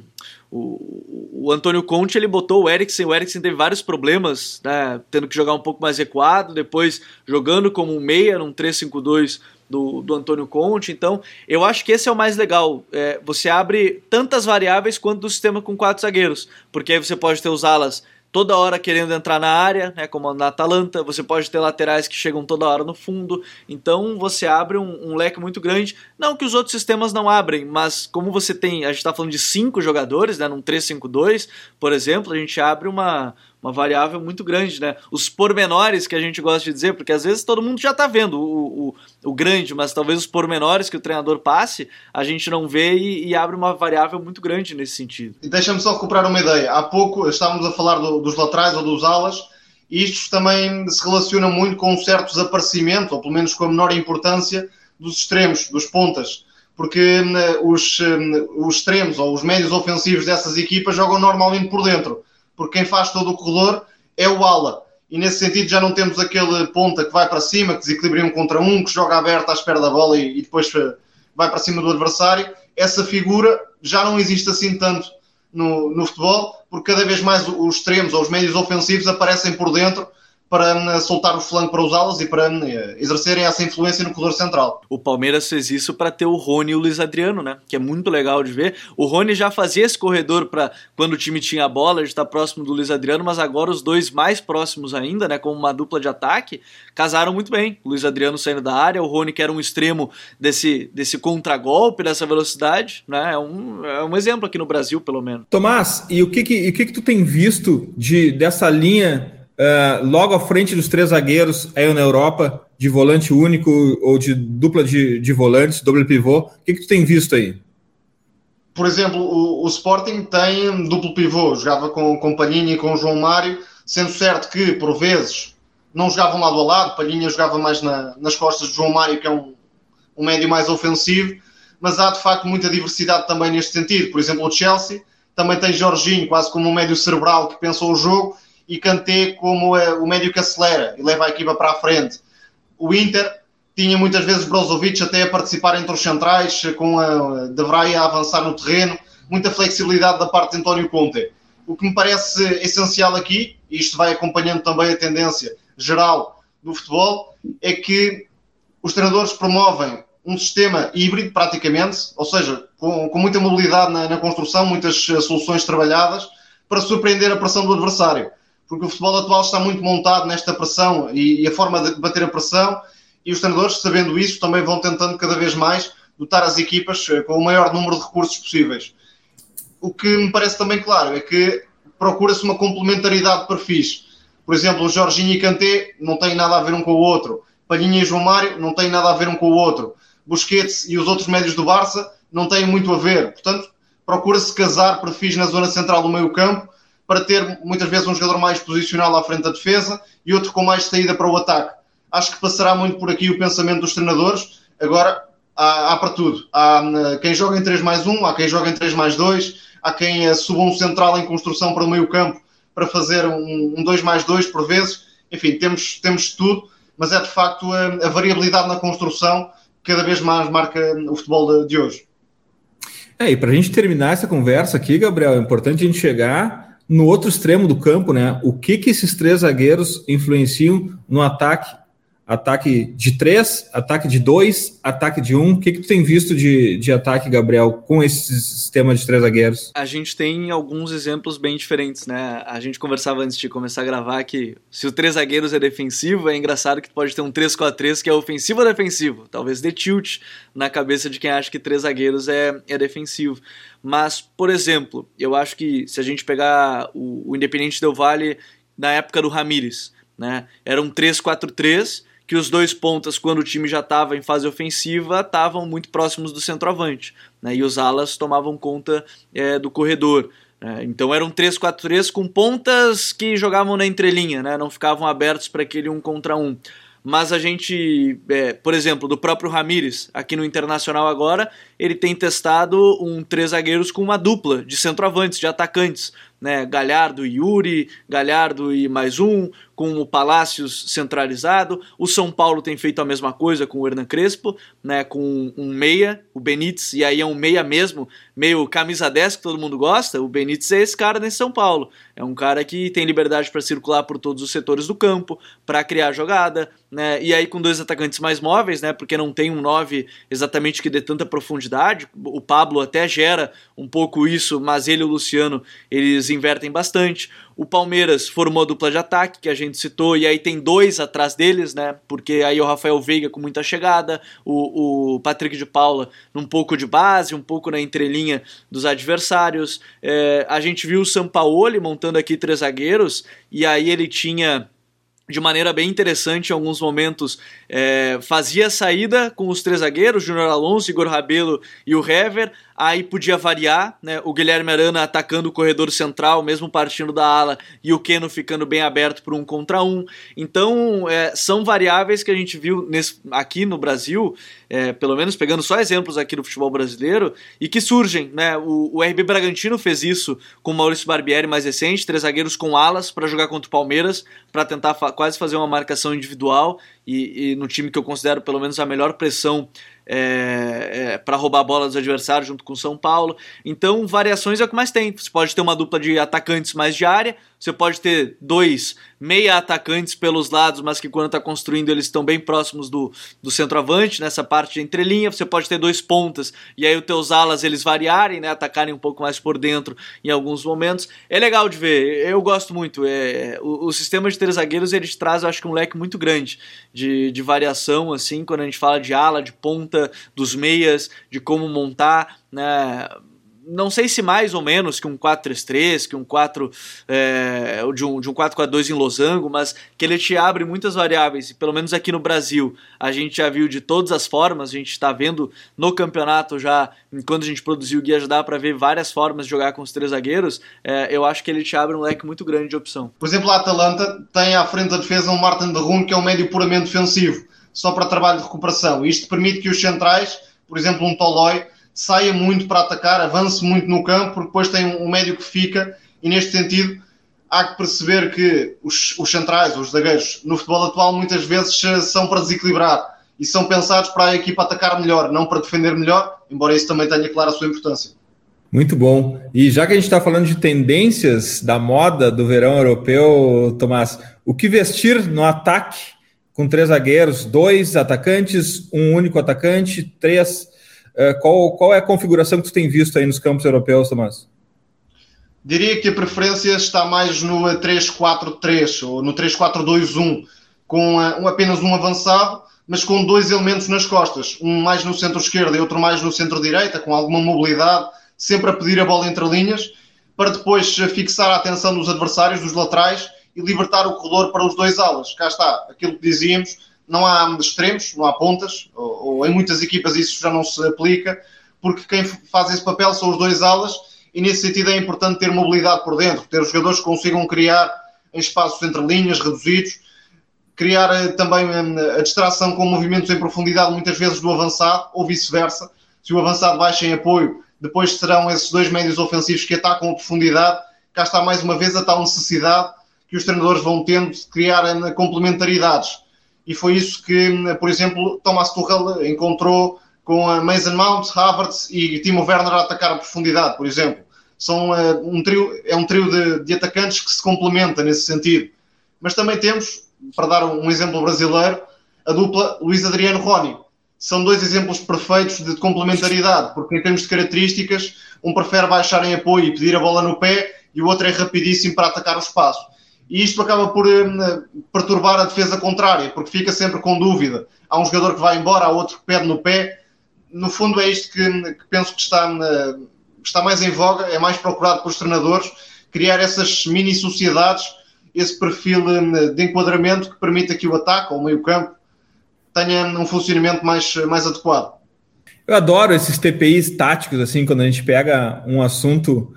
o, o Antônio Conte ele botou o Eriksen, o Eriksen teve vários problemas, né? tendo que jogar um pouco mais recuado, depois jogando como um meia num 3-5-2 do, do Antônio Conte. Então, eu acho que esse é o mais legal. É, você abre tantas variáveis quanto do sistema com quatro zagueiros, porque aí você pode ter os alas toda hora querendo entrar na área, né, como na Atalanta, você pode ter laterais que chegam toda hora no fundo, então você abre um, um leque muito grande. Não que os outros sistemas não abrem, mas como você tem, a gente está falando de cinco jogadores, né, num 3-5-2, por exemplo, a gente abre uma, uma variável muito grande, né? Os pormenores que a gente gosta de dizer, porque às vezes todo mundo já está vendo o, o, o, grande, mas talvez os pormenores que o treinador passe, a gente não vê e, e abre uma variável muito grande nesse sentido. Deixa-me só recuperar uma ideia. Há pouco estávamos a falar do, dos laterais ou dos alas, e isto também se relaciona muito com um certo desaparecimento, ou pelo menos com a menor importância dos extremos, dos pontas porque hum, os, hum, os extremos ou os médios ofensivos dessas equipas jogam normalmente por dentro porque quem faz todo o corredor é o ala. E nesse sentido já não temos aquele ponta que vai para cima, que desequilibra um contra um, que joga aberto à espera da bola e, e depois eh, vai para cima do adversário. Essa figura já não existe assim tanto no, no futebol, porque cada vez mais os extremos ou os médios ofensivos aparecem por dentro para soltar o flanco para usá-los e para hum, exercerem essa influência no corredor central. O Palmeiras fez isso para ter o Rony e o Luiz Adriano, né? Que é muito legal de ver. O Rony já fazia esse corredor para quando o time tinha a bola, de estar próximo do Luiz Adriano, mas agora os dois mais próximos ainda, né? Como uma dupla de ataque, casaram muito bem. O Luiz Adriano saindo da área, o Rony que era um extremo desse, desse contragolpe, dessa velocidade, né? É um, é um exemplo aqui no Brasil, pelo menos. Tomás, e o que que, o que, que tu tem visto de, dessa linha uh, logo à frente dos três zagueiros aí na Europa, de volante único ou de dupla de, de volantes, doble pivô. O que, que tu tem visto aí? Por exemplo, o, o Sporting tem duplo pivô, jogava com, com Palhinha e com João Mário, sendo certo que, por vezes, não jogavam lado a lado, Palhinha jogava mais na, nas costas de João Mário, que é um, um médio mais ofensivo, mas há de facto muita diversidade também neste sentido. Por exemplo, o Chelsea também tem Jorginho, quase como um médio cerebral que pensa o jogo, e Kanté como é, o médio que acelera e leva a equipa para a frente. O Inter tinha muitas vezes Brozovic até a participar entre os centrais, com a De Vrij a avançar no terreno, muita flexibilidade da parte de António Conte. O que me parece essencial aqui, e isto vai acompanhando também a tendência geral do futebol, é que os treinadores promovem um sistema híbrido, praticamente, ou seja, com, com muita mobilidade na, na, construção, muitas eh, soluções trabalhadas, para surpreender a pressão do adversário porque o futebol atual está muito montado nesta pressão e, e a forma de bater a pressão, e os treinadores, sabendo isso, também vão tentando cada vez mais dotar as equipas eh, com o maior número de recursos possíveis. o que me parece também claro é que procura-se uma complementaridade de perfis. Por exemplo, o Jorginho e Kanté não têm nada a ver um com o outro. Palhinha e João Mário não têm nada a ver um com o outro. Busquets e os outros médios do Barça não têm muito a ver. Portanto, procura-se casar perfis na zona central do meio campo para ter muitas vezes um jogador mais posicional à frente da defesa e outro com mais saída para o ataque. Acho que passará muito por aqui o pensamento dos treinadores. Agora, há, há para tudo. Há hum, quem joga em 3 mais 1, há quem joga em 3 mais 2, há quem uh, suba um central em construção para o meio campo para fazer um, um 2 mais 2 por vezes. Enfim, temos, temos tudo, mas é de facto a, a variabilidade na construção que cada vez mais marca o futebol de, de hoje. É, e para a gente terminar essa conversa aqui, Gabriel, é importante a gente chegar no outro extremo do campo, né? O que que esses três zagueiros influenciam no ataque Ataque de três, ataque de dois, ataque de um. O que, que tu tem visto de, de ataque, Gabriel, com esse sistema de três zagueiros? A gente tem alguns exemplos bem diferentes, né? A gente conversava antes de começar a gravar que se o três zagueiros é defensivo, é engraçado que tu pode ter um 3-4-3 que é ofensivo ou defensivo. Talvez dê tilt na cabeça de quem acha que três zagueiros é, é defensivo. Mas, por exemplo, eu acho que se a gente pegar o, o Independente Del Vale na época do Ramires, né? Era um 3-4-3 que os dois pontas, quando o time já estava em fase ofensiva, estavam muito próximos do centroavante, né? e os alas tomavam conta é, do corredor. Né? Então eram 3-4-3 com pontas que jogavam na entrelinha, né? não ficavam abertos para aquele um contra um. Mas a gente, é, por exemplo, do próprio Ramires, aqui no Internacional agora, ele tem testado um três zagueiros com uma dupla de centroavantes, de atacantes, né? Galhardo e Yuri, Galhardo e mais um, com o Palácios centralizado. O São Paulo tem feito a mesma coisa com o Hernan Crespo, né, com um meia, o Benítez, e aí é um meia mesmo, meio camisa 10 que todo mundo gosta. O Benítez é esse cara nesse São Paulo. É um cara que tem liberdade para circular por todos os setores do campo, para criar jogada, né? E aí com dois atacantes mais móveis, né? Porque não tem um 9 exatamente que dê tanta profundidade. O Pablo até gera um pouco isso, mas ele e o Luciano, eles invertem bastante. O Palmeiras formou a dupla de ataque, que a gente citou, e aí tem dois atrás deles, né? Porque aí o Rafael Veiga com muita chegada, o, o Patrick de Paula num pouco de base, um pouco na entrelinha dos adversários. É, a gente viu o Sampaoli montando aqui três zagueiros, e aí ele tinha de maneira bem interessante em alguns momentos, é, fazia saída com os três zagueiros, Júnior Alonso, Igor Rabelo e o Hever, aí podia variar, né? O Guilherme Arana atacando o corredor central, mesmo partindo da ala, e o Keno ficando bem aberto para um contra um. Então, é, são variáveis que a gente viu nesse, aqui no Brasil, é, pelo menos pegando só exemplos aqui do futebol brasileiro, e que surgem, né? O, o RB Bragantino fez isso com o Maurício Barbieri mais recente, três zagueiros com alas para jogar contra o Palmeiras, para tentar fa quase fazer uma marcação individual, e, e no time que eu considero pelo menos a melhor pressão é, é, para roubar a bola dos adversários junto com o São Paulo. Então, variações é o que mais tem. Você pode ter uma dupla de atacantes mais de área, você pode ter dois meia atacantes pelos lados, mas que quando está construindo eles estão bem próximos do, do centroavante, nessa parte de entrelinha. Você pode ter dois pontas e aí os teus alas eles variarem, né, atacarem um pouco mais por dentro em alguns momentos. É legal de ver, eu gosto muito. É, o, o sistema de três zagueiros ele traz, acho que um leque muito grande de, de variação, assim, quando a gente fala de ala, de ponta, dos meias, de como montar, né? Não sei se mais ou menos que um 4-3-3, que um 4 é, de um, de um 4-4-2 em losango, mas que ele te abre muitas variáveis, e pelo menos aqui no Brasil a gente já viu de todas as formas, a gente está vendo no campeonato já, enquanto a gente produziu o guia já dá para ver várias formas de jogar com os três zagueiros, é, eu acho que ele te abre um leque muito grande de opção. Por exemplo, a Atalanta tem à frente da defesa um Martin de Rune que é um médio puramente defensivo, só para trabalho de recuperação. Isto permite que os centrais, por exemplo um Tolói, saia muito para atacar, avance muito no campo, porque depois tem um médio que fica, e neste sentido há que perceber que os, os centrais, os zagueiros, no futebol atual muitas vezes são para desequilibrar e são pensados para a equipa atacar melhor, não para defender melhor, embora isso também tenha claro a sua importância. Muito bom. E já que a gente está falando de tendências da moda do verão europeu, Tomás, o que vestir no ataque com três zagueiros, dois atacantes, um único atacante, três qual, qual é a configuração que tu tem visto aí nos campos europeus, Tomás? Diria que a preferência está mais no 3-4-3 ou no 3-4-2-1, com um, apenas um avançado, mas com dois elementos nas costas, um mais no centro-esquerdo e outro mais no centro-direita, com alguma mobilidade, sempre a pedir a bola entre linhas, para depois fixar a atenção dos adversários, dos laterais, e libertar o corredor para os dois alas. Cá está, aquilo que dizíamos, não há extremos, não há pontas, ou, ou, em muitas equipas isso já não se aplica, porque quem faz esse papel são os dois alas, e nesse sentido é importante ter mobilidade por dentro, ter os jogadores que consigam criar em espaços entre linhas reduzidos, criar eh, também eh, a distração com movimentos em profundidade, muitas vezes do avançado, ou vice-versa. Se o avançado baixa em apoio, depois serão esses dois médios ofensivos que atacam a profundidade. Cá está mais uma vez a tal necessidade que os treinadores vão tendo de criar complementaridades. E foi isso que, por exemplo, Thomas Tuchel encontrou com a Mason Mount, Havertz e Timo Werner a atacar a profundidade, por exemplo. São uh, um trio, é um trio de, de, atacantes que se complementa nesse sentido. Mas também temos, para dar um exemplo brasileiro, a dupla Luís Adriano Roni. São dois exemplos perfeitos de complementaridade, porque em termos de características, um prefere baixar em apoio e pedir a bola no pé e o outro é rapidíssimo para atacar o espaço e isto acaba por uh, perturbar a defesa contrária, porque fica sempre com dúvida. Há um jogador que vai embora, há outro que pede no pé. No fundo, é isto que, que penso que está, uh, está mais em voga, é mais procurado pelos treinadores, criar essas mini sociedades, esse perfil uh, de enquadramento que permita que o ataque, ou o meio-campo, tenha um funcionamento mais, mais adequado. Eu adoro esses TPIs táticos, assim, quando a gente pega um assunto.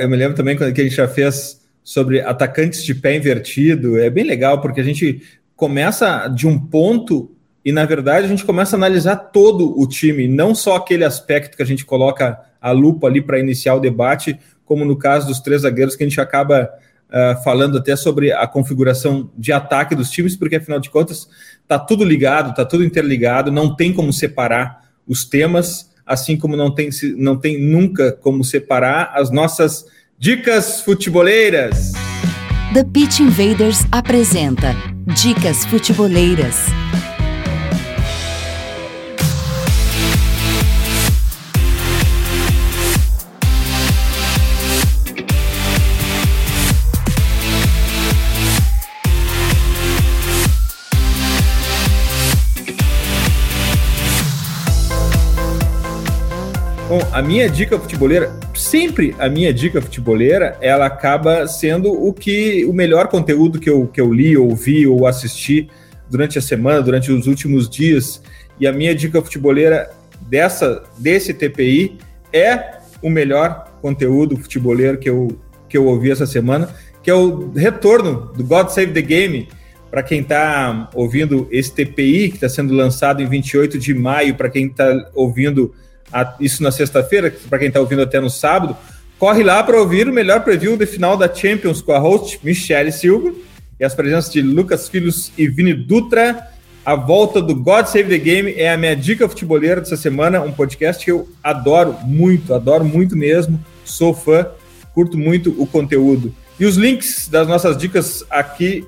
eu me lembro também quando a gente já fez sobre atacantes de pé invertido. É bem legal, porque a gente começa de um ponto e, na verdade, a gente começa a analisar todo o time, não só aquele aspecto que a gente coloca a lupa ali para iniciar o debate, como no caso dos três zagueiros, que a gente acaba uh, falando até sobre a configuração de ataque dos times, porque afinal de contas está tudo ligado, está tudo interligado, não tem como separar os temas, assim como não tem, não tem nunca como separar as nossas Dicas futeboleiras. The Pitch Invaders apresenta Dicas futeboleiras. Bom, a minha dica futeboleira, sempre a minha dica futeboleira, ela acaba sendo o que o melhor conteúdo que eu, que eu li, ouvi ou assisti durante a semana, durante os últimos dias. E a minha dica futeboleira dessa desse TPI é o melhor conteúdo futeboleiro que eu, que eu ouvi essa semana, que é o retorno do God Save the Game. Para quem está ouvindo esse TPI, que está sendo lançado em 28 de maio, para quem está ouvindo isso na sexta-feira, para quem está ouvindo até no sábado, corre lá para ouvir o melhor preview de final da Champions com a host Michelle Silva e as presenças de Lucas Filhos e Vini Dutra. A volta do God Save the Game é a minha dica futeboleira dessa semana, um podcast que eu adoro muito, adoro muito mesmo, sou fã, curto muito o conteúdo. E os links das nossas dicas aqui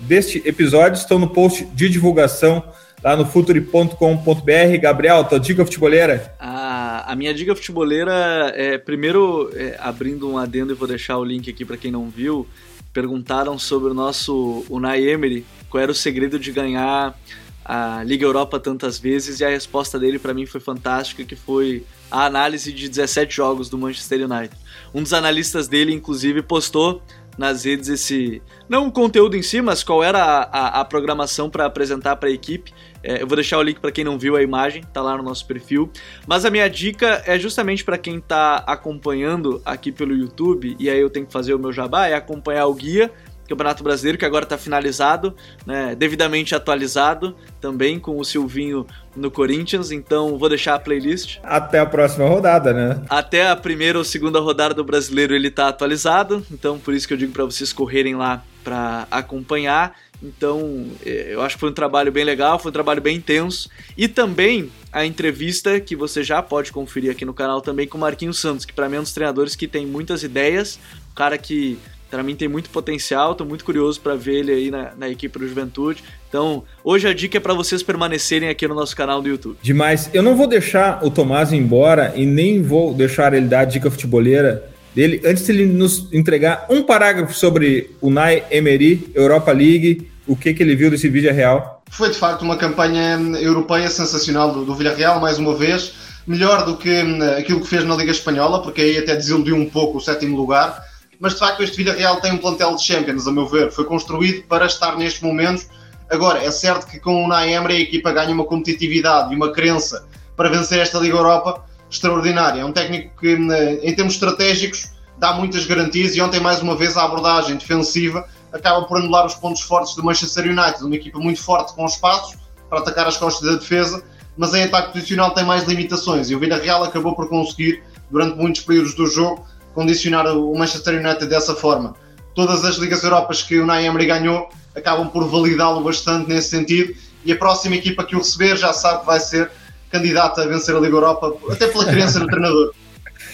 deste episódio estão no post de divulgação lá no futuri.com.br. Gabriel, tua dica futeboleira? A, a minha dica futeboleira é, primeiro, é, abrindo um adendo e vou deixar o link aqui para quem não viu, perguntaram sobre o nosso Unai Emery, qual era o segredo de ganhar a Liga Europa tantas vezes e a resposta dele para mim foi fantástica, que foi a análise de 17 jogos do Manchester United. Um dos analistas dele, inclusive, postou nas redes esse. Não o conteúdo em si, mas qual era a, a, a programação para apresentar para a equipe. É, eu vou deixar o link para quem não viu a imagem, tá lá no nosso perfil. Mas a minha dica é justamente para quem está acompanhando aqui pelo YouTube, e aí eu tenho que fazer o meu jabá, é acompanhar o guia Campeonato Brasileiro, que agora está finalizado, né, devidamente atualizado, também com o Silvinho no Corinthians, então vou deixar a playlist. Até a próxima rodada, né? Até a primeira ou segunda rodada do Brasileiro ele está atualizado, então por isso que eu digo para vocês correrem lá para acompanhar. Então, é, eu acho que foi um trabalho bem legal, foi um trabalho bem intenso. E também a entrevista que você já pode conferir aqui no canal também com o Marquinhos Santos, que para mim é um dos treinadores que tem muitas ideias, um cara que para mim tem muito potencial, estou muito curioso para ver ele aí na, na, equipe do Juventude. Então, hoje a dica é para vocês permanecerem aqui no nosso canal do YouTube. Demais. Eu não vou deixar o Tomás ir embora e nem vou deixar ele dar a dica futeboleira dele antes de ele nos entregar um parágrafo sobre o Nai Emery, Europa League, o que, que ele viu desse vídeo real. Foi de facto uma campanha europeia sensacional do, do Villarreal, mais uma vez melhor do que hum, aquilo que fez na Liga Espanhola, porque aí até desiludiu um pouco o sétimo lugar. Mas de facto, este Villarreal tem um plantel de Champions, a meu ver. Foi construído para estar nestes momentos. Agora, é certo que com o Unai Emery a equipa ganha uma competitividade e uma crença para vencer esta Liga Europa extraordinária. É um técnico que, hum, em termos estratégicos, dá muitas garantias e ontem, mais uma vez, a abordagem defensiva acaba por anular os pontos fortes do Manchester United, uma equipa muito forte com espaços para atacar as costas da defesa, mas em ataque posicional tem mais limitações e o Villarreal acabou por conseguir, durante muitos períodos do jogo, condicionar o Manchester United dessa forma. Todas as Ligas Europas que o Unai Emery ganhou acabam por validá-lo bastante nesse sentido e a próxima equipa que o receber já sabe que vai ser candidata a vencer a Liga Europa, até pela crença do treinador.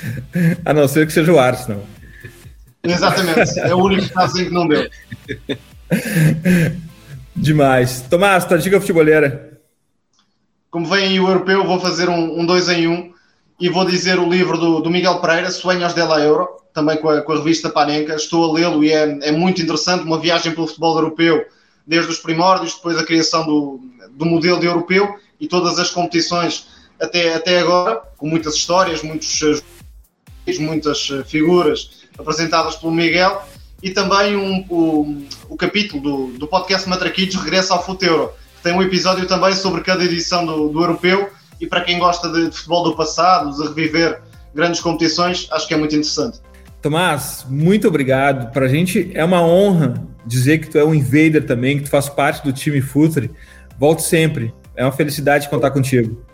A não ser que seja o Arsenal. Exatamente, é o único caso em que não deu. Demais. Tomás, tua dica futebolera. Como vem aí o europeu, vou fazer um, um dois em um e vou dizer o livro do, do Miguel Pereira, Sueños de la Euro, também com a, com a revista Panenka. Estou a lê-lo e é, é muito interessante. Uma viagem pelo futebol europeu, desde os primórdios, depois a criação do, do modelo de europeu e todas as competições até, até agora, com muitas histórias, muitos, muitas figuras apresentadas pelo Miguel, e também um, o, o capítulo do, do podcast Matraquitos regressa ao Futeuro, que tem um episódio também sobre cada edição do, do Europeu, e para quem gosta de, de futebol do passado, de reviver grandes competições, acho que é muito interessante. Tomás, muito obrigado. Para a gente é uma honra dizer que tu é um invader também, que tu faz parte do time Futre. Volte sempre. É uma felicidade contar contigo.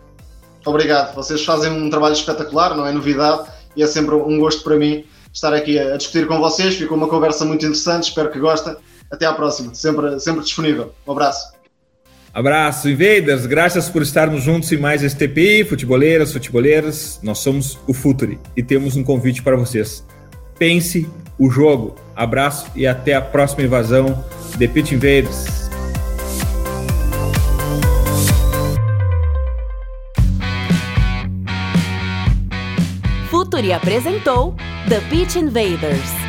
Obrigado. Vocês fazem um trabalho espetacular, não é novidade, e é sempre um gosto para mim estar aqui a discutir com vocês. Ficou uma conversa muito interessante, espero que gostem. Até à próxima, sempre, sempre disponível. Um abraço. Abraço, Invaders. Graças por estarmos juntos em mais este TPI, futeboleiras, futeboleiras. Nós somos o Futuri e temos um convite para vocês. Pense o jogo. Abraço e até a próxima invasão de Pit Invaders. Futuri apresentou The Pitch Invaders.